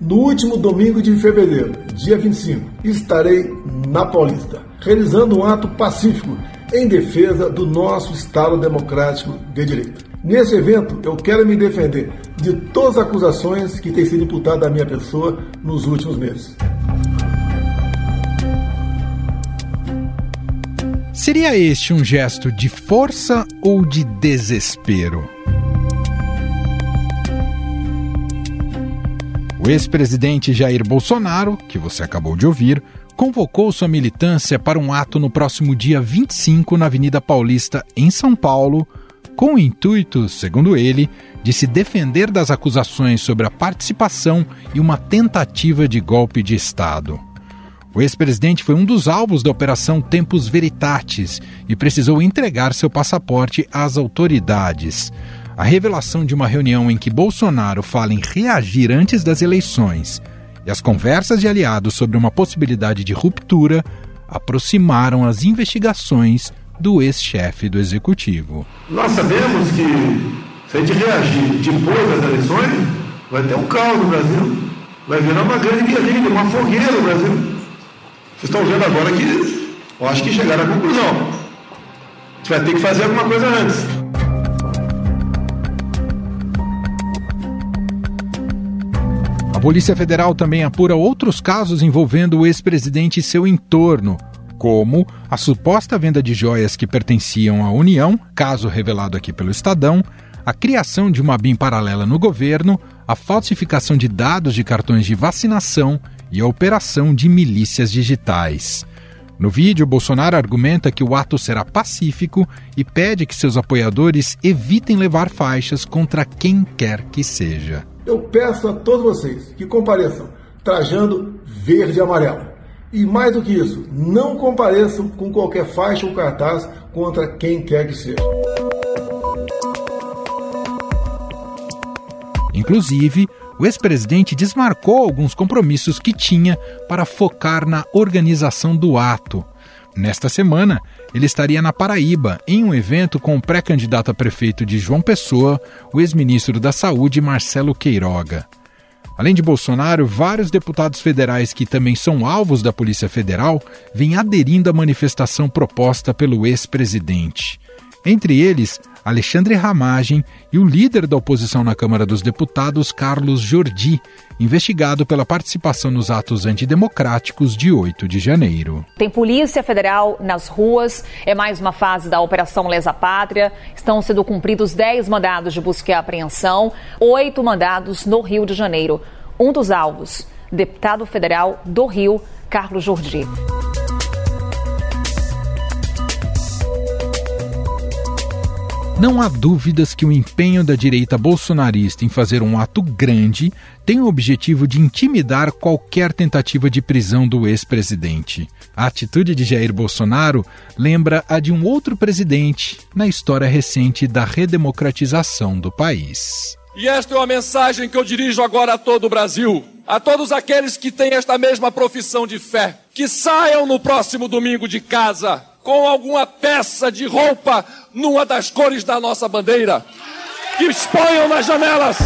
No último domingo de fevereiro, dia 25, estarei na Paulista, realizando um ato pacífico em defesa do nosso Estado democrático de direito. Nesse evento, eu quero me defender de todas as acusações que têm sido imputadas à minha pessoa nos últimos meses. Seria este um gesto de força ou de desespero? O ex-presidente Jair Bolsonaro, que você acabou de ouvir, convocou sua militância para um ato no próximo dia 25 na Avenida Paulista, em São Paulo, com o intuito, segundo ele, de se defender das acusações sobre a participação e uma tentativa de golpe de Estado. O ex-presidente foi um dos alvos da Operação Tempus Veritatis e precisou entregar seu passaporte às autoridades. A revelação de uma reunião em que Bolsonaro fala em reagir antes das eleições e as conversas de aliados sobre uma possibilidade de ruptura aproximaram as investigações do ex-chefe do executivo. Nós sabemos que se a gente reagir depois das eleições, vai ter um caos no Brasil. Vai virar uma grande guerrilha, uma fogueira no Brasil. Vocês estão vendo agora que eu acho que chegaram à conclusão. A gente vai ter que fazer alguma coisa antes. A Polícia Federal também apura outros casos envolvendo o ex-presidente e seu entorno, como a suposta venda de joias que pertenciam à União, caso revelado aqui pelo Estadão, a criação de uma BIM paralela no governo, a falsificação de dados de cartões de vacinação e a operação de milícias digitais. No vídeo, Bolsonaro argumenta que o ato será pacífico e pede que seus apoiadores evitem levar faixas contra quem quer que seja. Eu peço a todos vocês que compareçam trajando verde e amarelo. E mais do que isso, não compareçam com qualquer faixa ou cartaz contra quem quer que seja. Inclusive, o ex-presidente desmarcou alguns compromissos que tinha para focar na organização do ato. Nesta semana, ele estaria na Paraíba, em um evento com o pré-candidato a prefeito de João Pessoa, o ex-ministro da Saúde, Marcelo Queiroga. Além de Bolsonaro, vários deputados federais que também são alvos da Polícia Federal vêm aderindo à manifestação proposta pelo ex-presidente. Entre eles, Alexandre Ramagem e o líder da oposição na Câmara dos Deputados, Carlos Jordi, investigado pela participação nos atos antidemocráticos de 8 de janeiro. Tem Polícia Federal nas ruas, é mais uma fase da Operação Lesa Pátria. Estão sendo cumpridos 10 mandados de busca e apreensão, oito mandados no Rio de Janeiro. Um dos alvos, deputado federal do Rio, Carlos Jordi. Não há dúvidas que o empenho da direita bolsonarista em fazer um ato grande tem o objetivo de intimidar qualquer tentativa de prisão do ex-presidente. A atitude de Jair Bolsonaro lembra a de um outro presidente na história recente da redemocratização do país. E esta é uma mensagem que eu dirijo agora a todo o Brasil, a todos aqueles que têm esta mesma profissão de fé, que saiam no próximo domingo de casa com alguma peça de roupa numa das cores da nossa bandeira, que exponham nas janelas.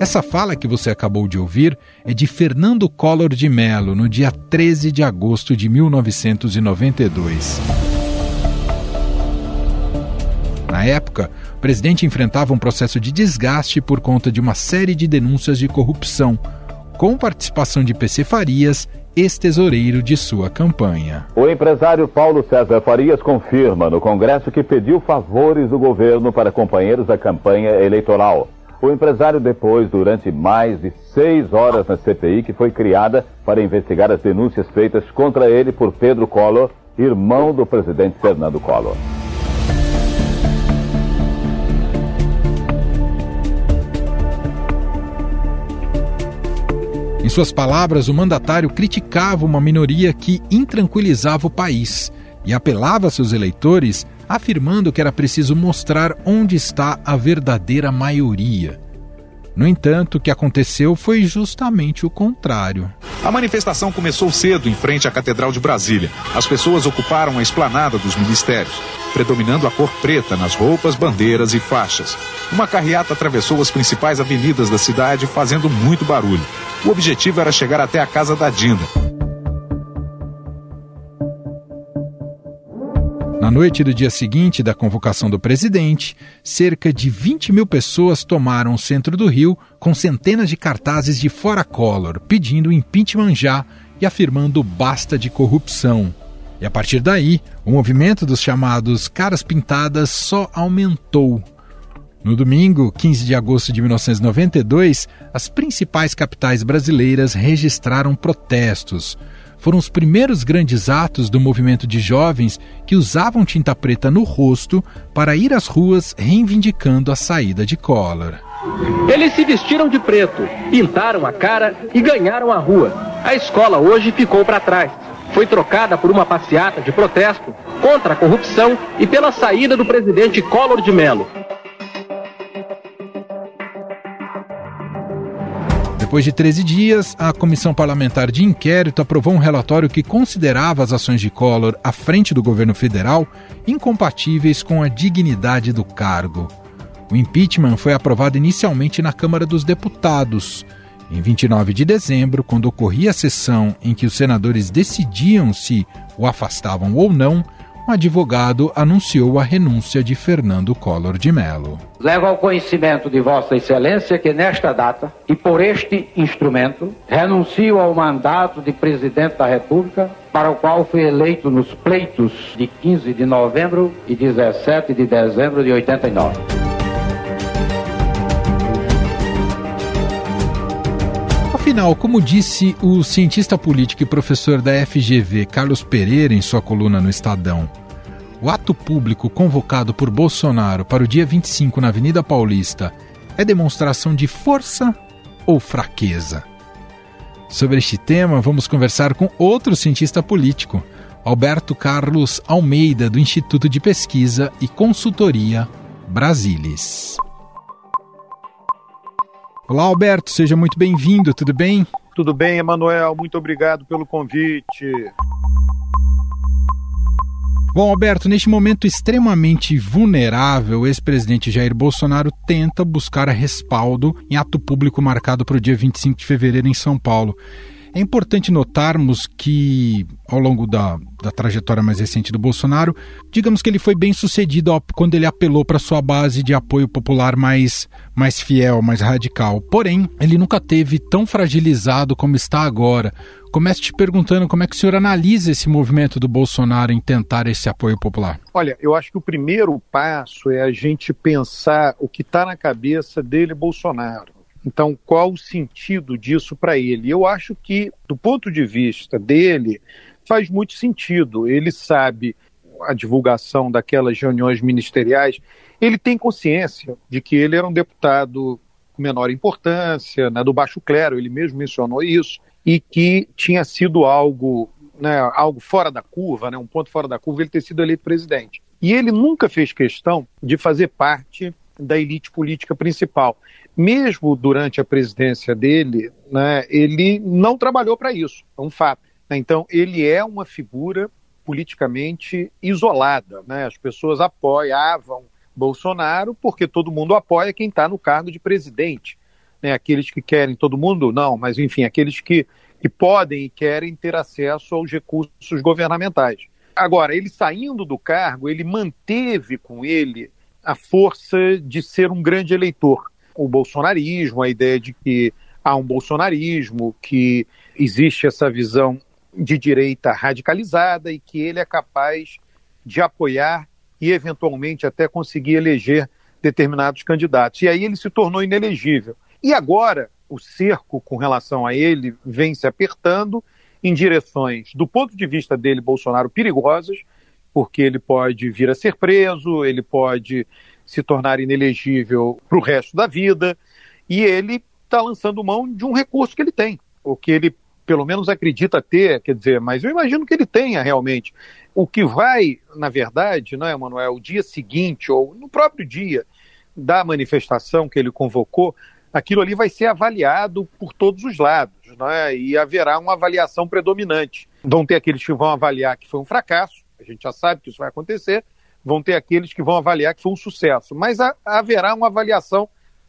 Essa fala que você acabou de ouvir é de Fernando Collor de Mello, no dia 13 de agosto de 1992. Na época, o presidente enfrentava um processo de desgaste por conta de uma série de denúncias de corrupção, com participação de PC Farias ex-tesoureiro de sua campanha. O empresário Paulo César Farias confirma no Congresso que pediu favores do governo para companheiros da campanha eleitoral. O empresário depois, durante mais de seis horas na CPI, que foi criada para investigar as denúncias feitas contra ele por Pedro Collor, irmão do presidente Fernando Collor. Em suas palavras, o mandatário criticava uma minoria que intranquilizava o país e apelava a seus eleitores, afirmando que era preciso mostrar onde está a verdadeira maioria. No entanto, o que aconteceu foi justamente o contrário. A manifestação começou cedo em frente à Catedral de Brasília. As pessoas ocuparam a esplanada dos ministérios, predominando a cor preta nas roupas, bandeiras e faixas. Uma carreata atravessou as principais avenidas da cidade, fazendo muito barulho. O objetivo era chegar até a casa da Dinda. Na noite do dia seguinte da convocação do presidente, cerca de 20 mil pessoas tomaram o centro do Rio com centenas de cartazes de fora Collor, pedindo impeachment já e afirmando basta de corrupção. E a partir daí, o movimento dos chamados caras pintadas só aumentou. No domingo, 15 de agosto de 1992, as principais capitais brasileiras registraram protestos foram os primeiros grandes atos do movimento de jovens que usavam tinta preta no rosto para ir às ruas reivindicando a saída de Collor. Eles se vestiram de preto, pintaram a cara e ganharam a rua. A escola hoje ficou para trás. Foi trocada por uma passeata de protesto contra a corrupção e pela saída do presidente Collor de Mello. Depois de 13 dias, a Comissão Parlamentar de Inquérito aprovou um relatório que considerava as ações de Collor à frente do governo federal incompatíveis com a dignidade do cargo. O impeachment foi aprovado inicialmente na Câmara dos Deputados. Em 29 de dezembro, quando ocorria a sessão em que os senadores decidiam se o afastavam ou não, advogado anunciou a renúncia de Fernando Collor de Mello. Levo ao conhecimento de Vossa Excelência que nesta data e por este instrumento renuncio ao mandato de presidente da República, para o qual fui eleito nos pleitos de 15 de novembro e 17 de dezembro de 89. Afinal, como disse o cientista político e professor da FGV Carlos Pereira em sua coluna no Estadão, o ato público convocado por Bolsonaro para o dia 25 na Avenida Paulista é demonstração de força ou fraqueza? Sobre este tema, vamos conversar com outro cientista político, Alberto Carlos Almeida, do Instituto de Pesquisa e Consultoria Brasilis. Olá, Alberto, seja muito bem-vindo, tudo bem? Tudo bem, Emanuel, muito obrigado pelo convite. Bom, Alberto, neste momento extremamente vulnerável, o ex-presidente Jair Bolsonaro tenta buscar respaldo em ato público marcado para o dia 25 de fevereiro em São Paulo. É importante notarmos que, ao longo da, da trajetória mais recente do Bolsonaro, digamos que ele foi bem sucedido quando ele apelou para sua base de apoio popular mais, mais fiel, mais radical. Porém, ele nunca teve tão fragilizado como está agora. Começo te perguntando como é que o senhor analisa esse movimento do Bolsonaro em tentar esse apoio popular. Olha, eu acho que o primeiro passo é a gente pensar o que está na cabeça dele, Bolsonaro. Então, qual o sentido disso para ele? Eu acho que, do ponto de vista dele, faz muito sentido. Ele sabe a divulgação daquelas reuniões ministeriais, ele tem consciência de que ele era um deputado com menor importância, né, do baixo clero, ele mesmo mencionou isso, e que tinha sido algo, né, algo fora da curva, né, um ponto fora da curva, ele ter sido eleito presidente. E ele nunca fez questão de fazer parte da elite política principal mesmo durante a presidência dele, né, ele não trabalhou para isso, é um fato. Então, ele é uma figura politicamente isolada. Né? As pessoas apoiavam Bolsonaro porque todo mundo apoia quem está no cargo de presidente. Né? Aqueles que querem, todo mundo não, mas enfim, aqueles que, que podem e querem ter acesso aos recursos governamentais. Agora, ele saindo do cargo, ele manteve com ele a força de ser um grande eleitor o bolsonarismo, a ideia de que há um bolsonarismo, que existe essa visão de direita radicalizada e que ele é capaz de apoiar e eventualmente até conseguir eleger determinados candidatos. E aí ele se tornou inelegível. E agora o cerco com relação a ele vem se apertando em direções, do ponto de vista dele, Bolsonaro, perigosas, porque ele pode vir a ser preso, ele pode se tornar inelegível para o resto da vida, e ele está lançando mão de um recurso que ele tem, o que ele pelo menos acredita ter, quer dizer, mas eu imagino que ele tenha realmente. O que vai, na verdade, não é, Emanuel, o dia seguinte, ou no próprio dia da manifestação que ele convocou, aquilo ali vai ser avaliado por todos os lados, né? e haverá uma avaliação predominante. Vão ter aqueles que vão avaliar que foi um fracasso, a gente já sabe que isso vai acontecer, vão ter aqueles que vão avaliar que foi um sucesso, mas haverá uma avaliação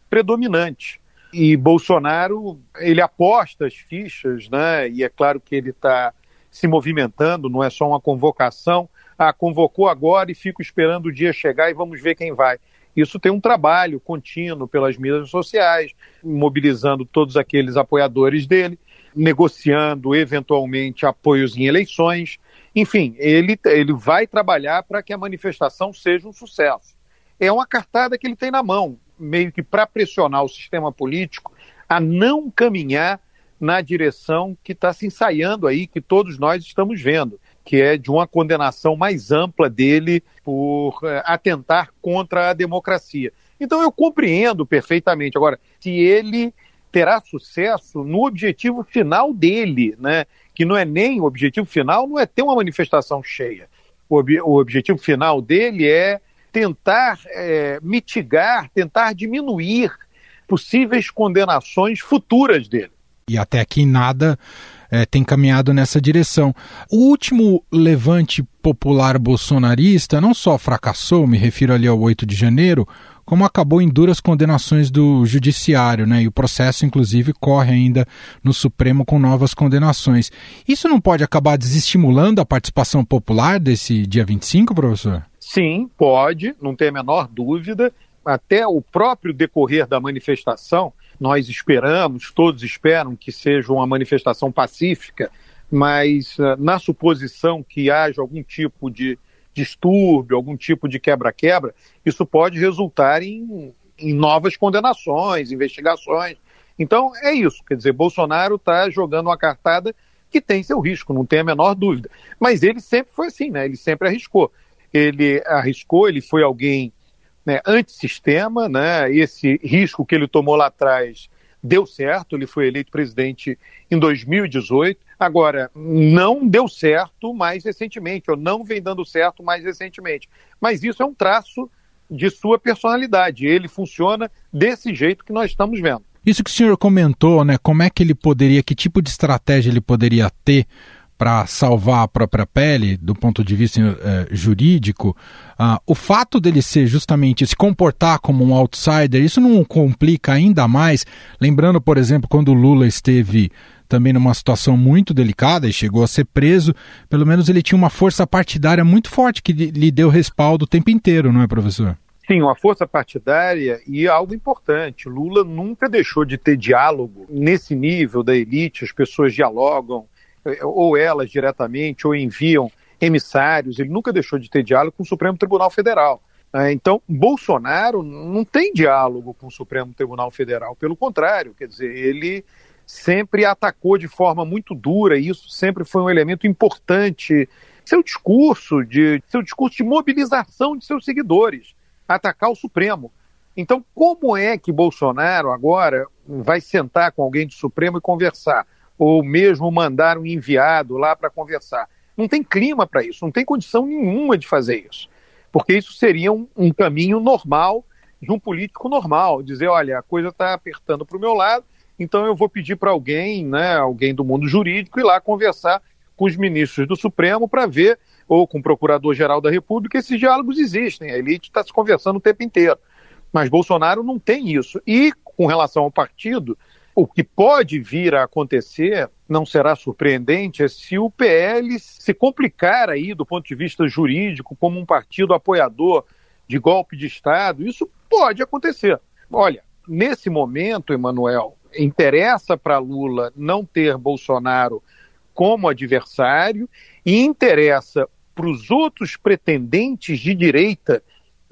predominante. E Bolsonaro, ele aposta as fichas, né? E é claro que ele está se movimentando, não é só uma convocação. Ah, convocou agora e fico esperando o dia chegar e vamos ver quem vai. Isso tem um trabalho contínuo pelas mídias sociais, mobilizando todos aqueles apoiadores dele, negociando eventualmente apoios em eleições. Enfim, ele, ele vai trabalhar para que a manifestação seja um sucesso. É uma cartada que ele tem na mão, meio que para pressionar o sistema político a não caminhar na direção que está se ensaiando aí, que todos nós estamos vendo que é de uma condenação mais ampla dele por é, atentar contra a democracia. Então eu compreendo perfeitamente. Agora, se ele terá sucesso no objetivo final dele, né? que não é nem o objetivo final, não é ter uma manifestação cheia. O, ob o objetivo final dele é tentar é, mitigar, tentar diminuir possíveis condenações futuras dele. E até aqui nada é, tem caminhado nessa direção. O último levante popular bolsonarista não só fracassou, me refiro ali ao 8 de janeiro, como acabou em duras condenações do judiciário, né? E o processo, inclusive, corre ainda no Supremo com novas condenações. Isso não pode acabar desestimulando a participação popular desse dia 25, professor? Sim, pode, não tem a menor dúvida. Até o próprio decorrer da manifestação, nós esperamos, todos esperam que seja uma manifestação pacífica, mas uh, na suposição que haja algum tipo de distúrbio, algum tipo de quebra-quebra, isso pode resultar em, em novas condenações, investigações. Então é isso, quer dizer, Bolsonaro está jogando uma cartada que tem seu risco, não tem a menor dúvida. Mas ele sempre foi assim, né? Ele sempre arriscou. Ele arriscou, ele foi alguém né, antissistema, né? Esse risco que ele tomou lá atrás deu certo, ele foi eleito presidente em 2018. Agora, não deu certo mais recentemente, ou não vem dando certo mais recentemente. Mas isso é um traço de sua personalidade. Ele funciona desse jeito que nós estamos vendo. Isso que o senhor comentou, né? Como é que ele poderia, que tipo de estratégia ele poderia ter para salvar a própria pele, do ponto de vista eh, jurídico, uh, o fato dele ser justamente se comportar como um outsider, isso não complica ainda mais. Lembrando, por exemplo, quando o Lula esteve também numa situação muito delicada e chegou a ser preso, pelo menos ele tinha uma força partidária muito forte que lhe deu respaldo o tempo inteiro, não é, professor? Sim, uma força partidária e algo importante. Lula nunca deixou de ter diálogo nesse nível da elite, as pessoas dialogam ou elas diretamente, ou enviam emissários, ele nunca deixou de ter diálogo com o Supremo Tribunal Federal. Né? Então, Bolsonaro não tem diálogo com o Supremo Tribunal Federal, pelo contrário, quer dizer, ele sempre atacou de forma muito dura, e isso sempre foi um elemento importante. Seu discurso de seu discurso de mobilização de seus seguidores, atacar o Supremo. Então, como é que Bolsonaro agora vai sentar com alguém do Supremo e conversar? Ou mesmo mandar um enviado lá para conversar. Não tem clima para isso, não tem condição nenhuma de fazer isso. Porque isso seria um, um caminho normal de um político normal, dizer, olha, a coisa está apertando para o meu lado, então eu vou pedir para alguém, né, alguém do mundo jurídico, ir lá conversar com os ministros do Supremo para ver, ou com o Procurador-Geral da República, esses diálogos existem. A elite está se conversando o tempo inteiro. Mas Bolsonaro não tem isso. E, com relação ao partido, o que pode vir a acontecer, não será surpreendente, é se o PL se complicar aí do ponto de vista jurídico como um partido apoiador de golpe de Estado. Isso pode acontecer. Olha, nesse momento, Emanuel, interessa para Lula não ter Bolsonaro como adversário e interessa para os outros pretendentes de direita,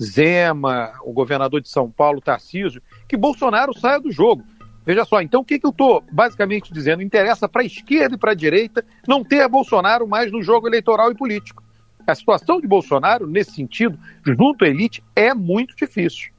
Zema, o governador de São Paulo, Tarcísio, que Bolsonaro saia do jogo. Veja só, então o que, que eu estou basicamente dizendo? Interessa para a esquerda e para a direita não ter Bolsonaro mais no jogo eleitoral e político. A situação de Bolsonaro, nesse sentido, junto à elite, é muito difícil.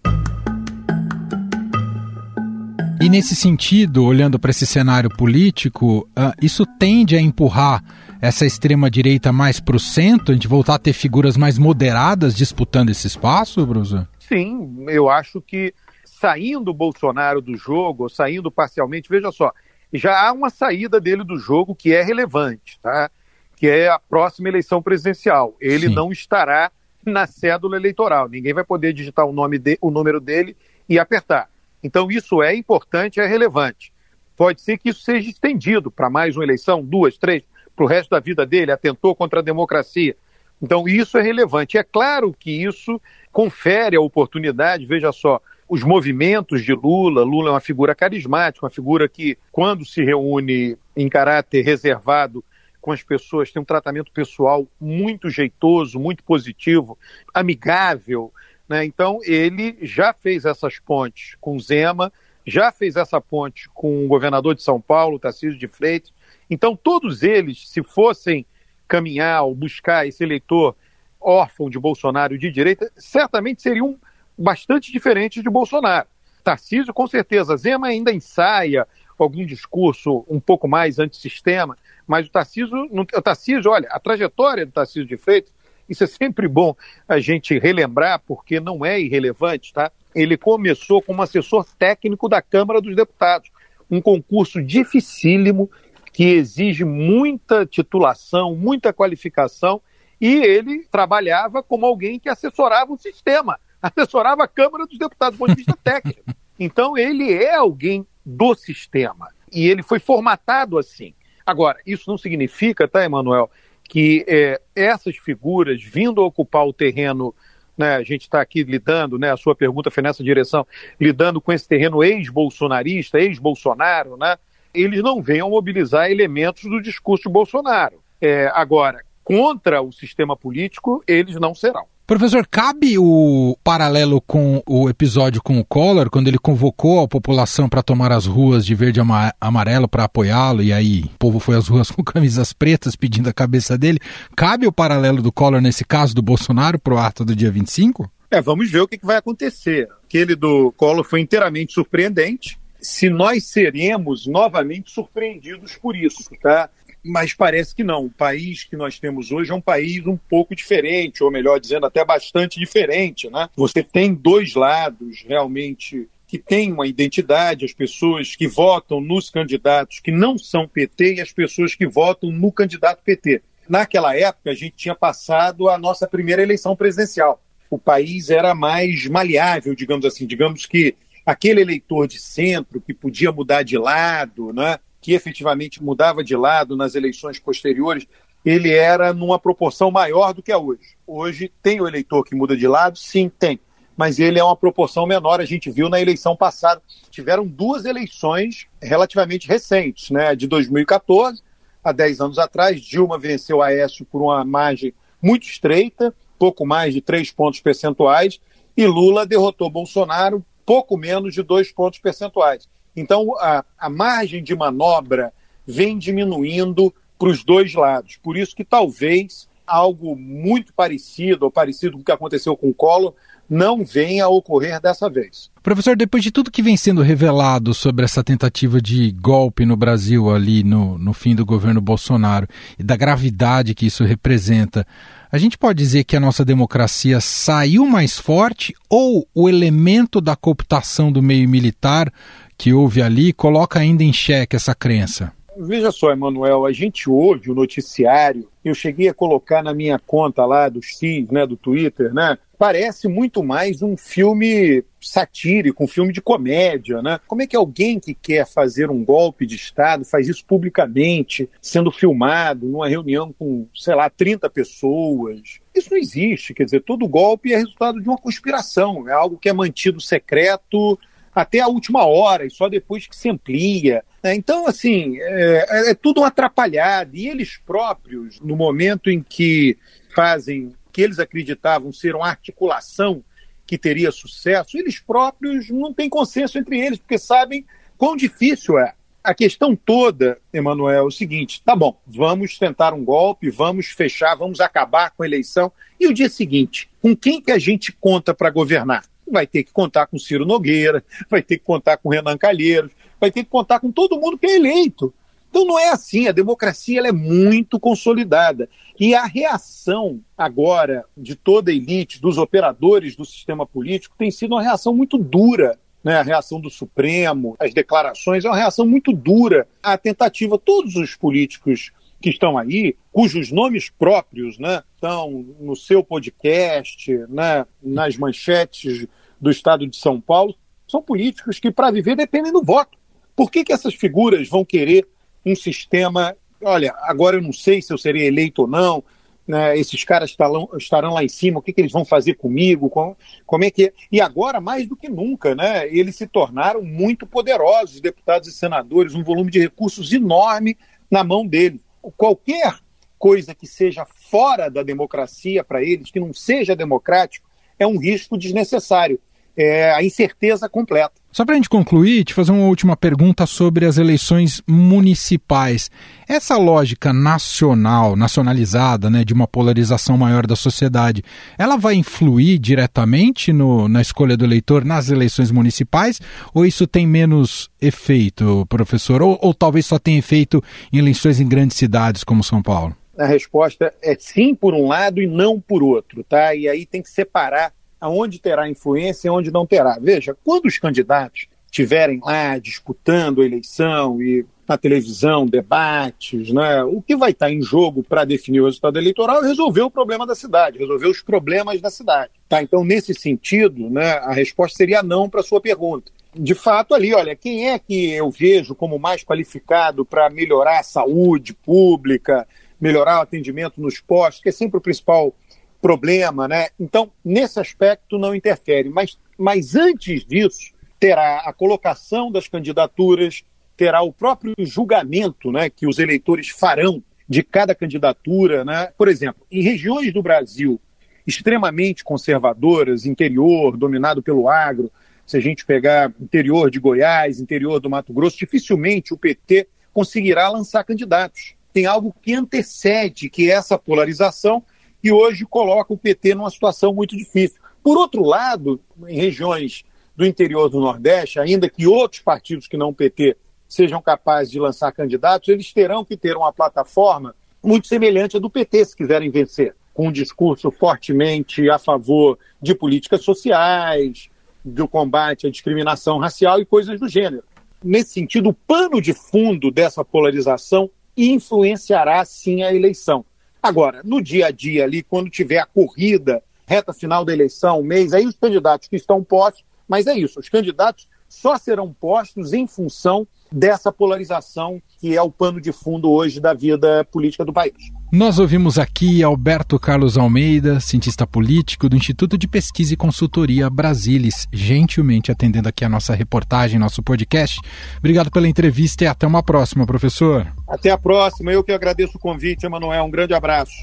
E nesse sentido, olhando para esse cenário político, uh, isso tende a empurrar essa extrema-direita mais para o centro, a gente voltar a ter figuras mais moderadas disputando esse espaço, Brusa? Sim, eu acho que saindo o Bolsonaro do jogo, ou saindo parcialmente, veja só, já há uma saída dele do jogo que é relevante, tá? que é a próxima eleição presidencial. Ele Sim. não estará na cédula eleitoral. Ninguém vai poder digitar o, nome de, o número dele e apertar. Então, isso é importante, é relevante. Pode ser que isso seja estendido para mais uma eleição, duas, três, para o resto da vida dele, atentou contra a democracia. Então, isso é relevante. É claro que isso confere a oportunidade, veja só, os movimentos de Lula. Lula é uma figura carismática, uma figura que, quando se reúne em caráter reservado com as pessoas, tem um tratamento pessoal muito jeitoso, muito positivo, amigável. Né? Então, ele já fez essas pontes com Zema, já fez essa ponte com o governador de São Paulo, Tarcísio de Freitas. Então, todos eles, se fossem caminhar ou buscar esse eleitor órfão de Bolsonaro de direita, certamente seriam bastante diferentes de Bolsonaro. Tarcísio, com certeza. Zema ainda ensaia algum discurso um pouco mais antissistema, mas o Tarcísio, o Tarcísio, olha, a trajetória do Tarcísio de Freitas, isso é sempre bom a gente relembrar, porque não é irrelevante, tá? Ele começou como assessor técnico da Câmara dos Deputados, um concurso dificílimo que exige muita titulação, muita qualificação, e ele trabalhava como alguém que assessorava o sistema, assessorava a Câmara dos Deputados do ponto de vista técnico. Então, ele é alguém do sistema. E ele foi formatado assim. Agora, isso não significa, tá, Emanuel, que é, essas figuras vindo ocupar o terreno, né, a gente está aqui lidando, né, a sua pergunta foi nessa direção, lidando com esse terreno ex-bolsonarista, ex-Bolsonaro, né, eles não venham mobilizar elementos do discurso de Bolsonaro. É, agora, contra o sistema político, eles não serão. Professor, cabe o paralelo com o episódio com o Collor, quando ele convocou a população para tomar as ruas de verde e amarelo para apoiá-lo, e aí o povo foi às ruas com camisas pretas pedindo a cabeça dele. Cabe o paralelo do Collor nesse caso do Bolsonaro para o ato do dia 25? É, vamos ver o que, que vai acontecer. Aquele do Collor foi inteiramente surpreendente. Se nós seremos novamente surpreendidos por isso, tá? Mas parece que não. O país que nós temos hoje é um país um pouco diferente, ou melhor dizendo, até bastante diferente. Né? Você tem dois lados realmente que têm uma identidade, as pessoas que votam nos candidatos que não são PT e as pessoas que votam no candidato PT. Naquela época, a gente tinha passado a nossa primeira eleição presidencial. O país era mais maleável, digamos assim. Digamos que aquele eleitor de centro que podia mudar de lado, né? Que efetivamente mudava de lado nas eleições posteriores, ele era numa proporção maior do que é hoje. Hoje tem o eleitor que muda de lado? Sim, tem. Mas ele é uma proporção menor. A gente viu na eleição passada. Tiveram duas eleições relativamente recentes, né? De 2014, há 10 anos atrás, Dilma venceu Aécio por uma margem muito estreita, pouco mais de 3 pontos percentuais, e Lula derrotou Bolsonaro pouco menos de 2 pontos percentuais. Então, a, a margem de manobra vem diminuindo para os dois lados. Por isso que talvez algo muito parecido ou parecido com o que aconteceu com o Collor não venha a ocorrer dessa vez. Professor, depois de tudo que vem sendo revelado sobre essa tentativa de golpe no Brasil ali no, no fim do governo Bolsonaro e da gravidade que isso representa, a gente pode dizer que a nossa democracia saiu mais forte ou o elemento da cooptação do meio militar que houve ali coloca ainda em xeque essa crença? Veja só, Emanuel, a gente ouve o noticiário, eu cheguei a colocar na minha conta lá do X, né, do Twitter, né? Parece muito mais um filme satírico, um filme de comédia, né? Como é que alguém que quer fazer um golpe de Estado faz isso publicamente, sendo filmado numa reunião com, sei lá, 30 pessoas? Isso não existe, quer dizer, todo golpe é resultado de uma conspiração, é algo que é mantido secreto até a última hora e só depois que se amplia. Né? Então, assim, é, é tudo um atrapalhado. E eles próprios, no momento em que fazem que eles acreditavam ser uma articulação que teria sucesso, eles próprios não têm consenso entre eles, porque sabem quão difícil é. A questão toda, Emanuel, é o seguinte: tá bom, vamos tentar um golpe, vamos fechar, vamos acabar com a eleição. E o dia seguinte, com quem que a gente conta para governar? Vai ter que contar com Ciro Nogueira, vai ter que contar com Renan Calheiros, vai ter que contar com todo mundo que é eleito. Então não é assim, a democracia ela é muito consolidada. E a reação agora de toda a elite, dos operadores do sistema político, tem sido uma reação muito dura. né, a reação do Supremo, as declarações, é uma reação muito dura à tentativa. Todos os políticos que estão aí, cujos nomes próprios né, estão no seu podcast, né, nas manchetes do Estado de São Paulo, são políticos que, para viver, dependem do voto. Por que, que essas figuras vão querer um sistema? Olha, agora eu não sei se eu serei eleito ou não, né, esses caras estarão, estarão lá em cima, o que, que eles vão fazer comigo, como, como é que é? E agora, mais do que nunca, né, eles se tornaram muito poderosos, deputados e senadores, um volume de recursos enorme na mão deles. Qualquer coisa que seja fora da democracia para eles, que não seja democrático, é um risco desnecessário é, a incerteza completa. Só para a gente concluir, te fazer uma última pergunta sobre as eleições municipais. Essa lógica nacional, nacionalizada, né, de uma polarização maior da sociedade, ela vai influir diretamente no, na escolha do eleitor nas eleições municipais? Ou isso tem menos efeito, professor? Ou, ou talvez só tenha efeito em eleições em grandes cidades como São Paulo? A resposta é sim por um lado e não por outro, tá? E aí tem que separar aonde terá influência e onde não terá. Veja, quando os candidatos estiverem lá disputando a eleição e na televisão, debates, né? o que vai estar em jogo para definir o resultado eleitoral é resolver o problema da cidade, resolver os problemas da cidade. Tá? Então, nesse sentido, né, a resposta seria não para a sua pergunta. De fato, ali, olha, quem é que eu vejo como mais qualificado para melhorar a saúde pública, melhorar o atendimento nos postos, que é sempre o principal problema, né? Então, nesse aspecto não interfere. Mas, mas antes disso, terá a colocação das candidaturas, terá o próprio julgamento né, que os eleitores farão de cada candidatura. Né? Por exemplo, em regiões do Brasil extremamente conservadoras, interior, dominado pelo agro, se a gente pegar interior de Goiás, interior do Mato Grosso, dificilmente o PT conseguirá lançar candidatos. Tem algo que antecede que essa polarização que hoje coloca o PT numa situação muito difícil. Por outro lado, em regiões do interior do Nordeste, ainda que outros partidos que não o PT sejam capazes de lançar candidatos, eles terão que ter uma plataforma muito semelhante à do PT, se quiserem vencer, com um discurso fortemente a favor de políticas sociais, do combate à discriminação racial e coisas do gênero. Nesse sentido, o pano de fundo dessa polarização influenciará sim a eleição. Agora, no dia a dia ali, quando tiver a corrida, reta final da eleição, mês, aí os candidatos que estão postos, mas é isso, os candidatos só serão postos em função dessa polarização que é o pano de fundo hoje da vida política do país. Nós ouvimos aqui Alberto Carlos Almeida, cientista político do Instituto de Pesquisa e Consultoria Brasilis, gentilmente atendendo aqui a nossa reportagem, nosso podcast. Obrigado pela entrevista e até uma próxima, professor. Até a próxima. Eu que agradeço o convite, Emanuel. Um grande abraço.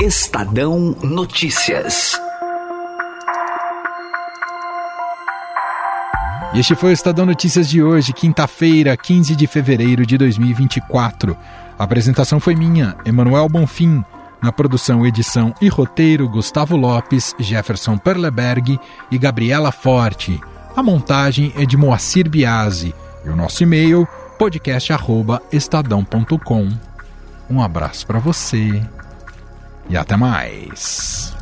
Estadão Notícias. E este foi o Estadão Notícias de hoje, quinta-feira, 15 de fevereiro de 2024. A apresentação foi minha, Emanuel Bonfim. Na produção, edição e roteiro, Gustavo Lopes, Jefferson Perleberg e Gabriela Forte. A montagem é de Moacir Biasi. E o nosso e-mail, podcast.estadão.com. Um abraço para você e até mais.